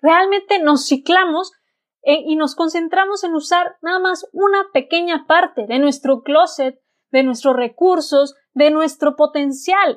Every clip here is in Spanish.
Realmente nos ciclamos eh, y nos concentramos en usar nada más una pequeña parte de nuestro closet, de nuestros recursos, de nuestro potencial.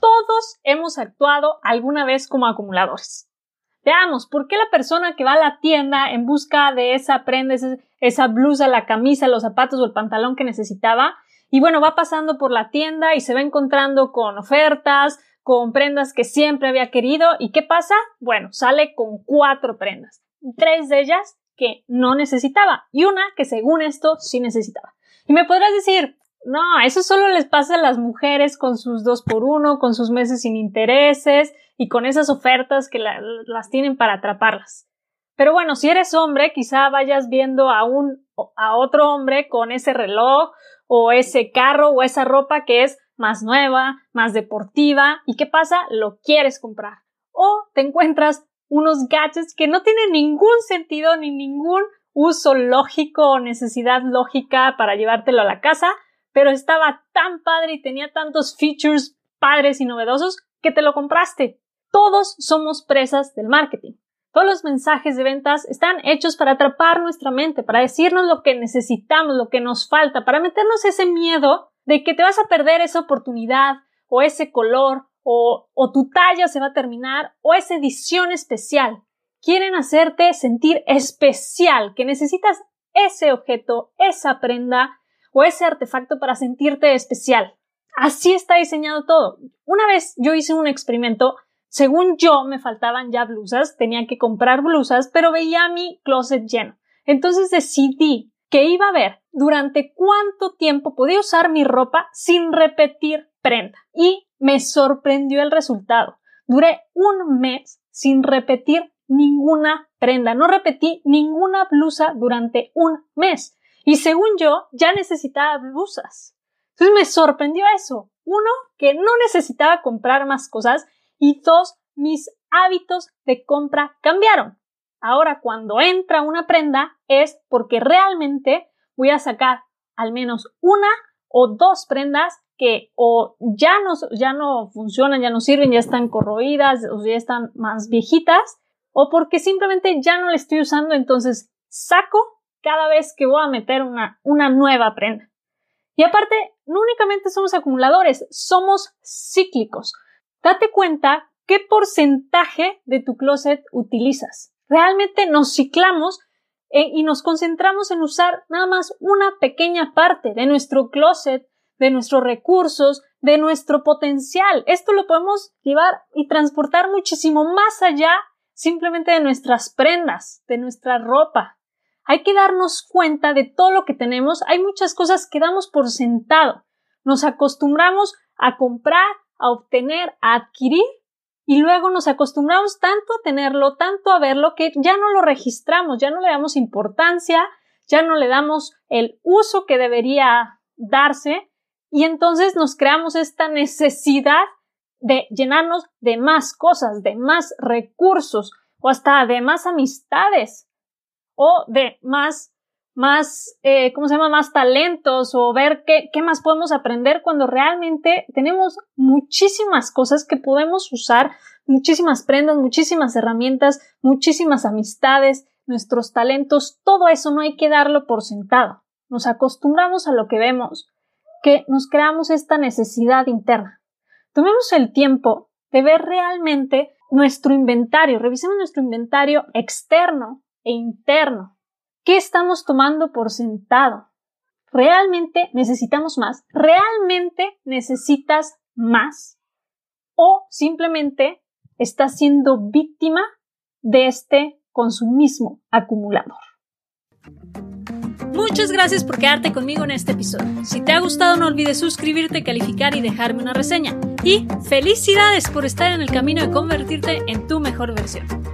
todos hemos actuado alguna vez como acumuladores. Veamos, ¿por qué la persona que va a la tienda en busca de esa prenda, esa blusa, la camisa, los zapatos o el pantalón que necesitaba, y bueno, va pasando por la tienda y se va encontrando con ofertas, con prendas que siempre había querido, ¿y qué pasa? Bueno, sale con cuatro prendas, tres de ellas que no necesitaba y una que según esto sí necesitaba. Y me podrás decir, no, eso solo les pasa a las mujeres con sus dos por uno, con sus meses sin intereses y con esas ofertas que las tienen para atraparlas. Pero bueno, si eres hombre, quizá vayas viendo a un a otro hombre con ese reloj o ese carro o esa ropa que es más nueva, más deportiva y qué pasa, lo quieres comprar. O te encuentras unos gadgets que no tienen ningún sentido ni ningún uso lógico o necesidad lógica para llevártelo a la casa, pero estaba tan padre y tenía tantos features padres y novedosos que te lo compraste. Todos somos presas del marketing. Todos los mensajes de ventas están hechos para atrapar nuestra mente, para decirnos lo que necesitamos, lo que nos falta, para meternos ese miedo de que te vas a perder esa oportunidad o ese color o, tu talla se va a terminar o esa edición especial. Quieren hacerte sentir especial, que necesitas ese objeto, esa prenda o ese artefacto para sentirte especial. Así está diseñado todo. Una vez yo hice un experimento, según yo me faltaban ya blusas, tenía que comprar blusas, pero veía mi closet lleno. Entonces decidí que iba a ver durante cuánto tiempo podía usar mi ropa sin repetir prenda. Y me sorprendió el resultado. Duré un mes sin repetir ninguna prenda. No repetí ninguna blusa durante un mes. Y según yo, ya necesitaba blusas. Entonces me sorprendió eso. Uno, que no necesitaba comprar más cosas. Y dos, mis hábitos de compra cambiaron. Ahora, cuando entra una prenda, es porque realmente voy a sacar al menos una o dos prendas que o ya no, ya no funcionan, ya no sirven, ya están corroídas o ya están más viejitas, o porque simplemente ya no la estoy usando, entonces saco cada vez que voy a meter una, una nueva prenda. Y aparte, no únicamente somos acumuladores, somos cíclicos. Date cuenta qué porcentaje de tu closet utilizas. Realmente nos ciclamos eh, y nos concentramos en usar nada más una pequeña parte de nuestro closet, de nuestros recursos, de nuestro potencial. Esto lo podemos llevar y transportar muchísimo más allá simplemente de nuestras prendas, de nuestra ropa, hay que darnos cuenta de todo lo que tenemos. Hay muchas cosas que damos por sentado. Nos acostumbramos a comprar, a obtener, a adquirir y luego nos acostumbramos tanto a tenerlo, tanto a verlo, que ya no lo registramos, ya no le damos importancia, ya no le damos el uso que debería darse y entonces nos creamos esta necesidad de llenarnos de más cosas, de más recursos o hasta de más amistades o de más, más, eh, ¿cómo se llama? Más talentos o ver qué, qué más podemos aprender cuando realmente tenemos muchísimas cosas que podemos usar, muchísimas prendas, muchísimas herramientas, muchísimas amistades, nuestros talentos, todo eso no hay que darlo por sentado. Nos acostumbramos a lo que vemos, que nos creamos esta necesidad interna. Tomemos el tiempo de ver realmente nuestro inventario, revisemos nuestro inventario externo e interno. ¿Qué estamos tomando por sentado? ¿Realmente necesitamos más? ¿Realmente necesitas más? ¿O simplemente estás siendo víctima de este consumismo acumulador? Muchas gracias por quedarte conmigo en este episodio. Si te ha gustado no olvides suscribirte, calificar y dejarme una reseña. Y felicidades por estar en el camino de convertirte en tu mejor versión.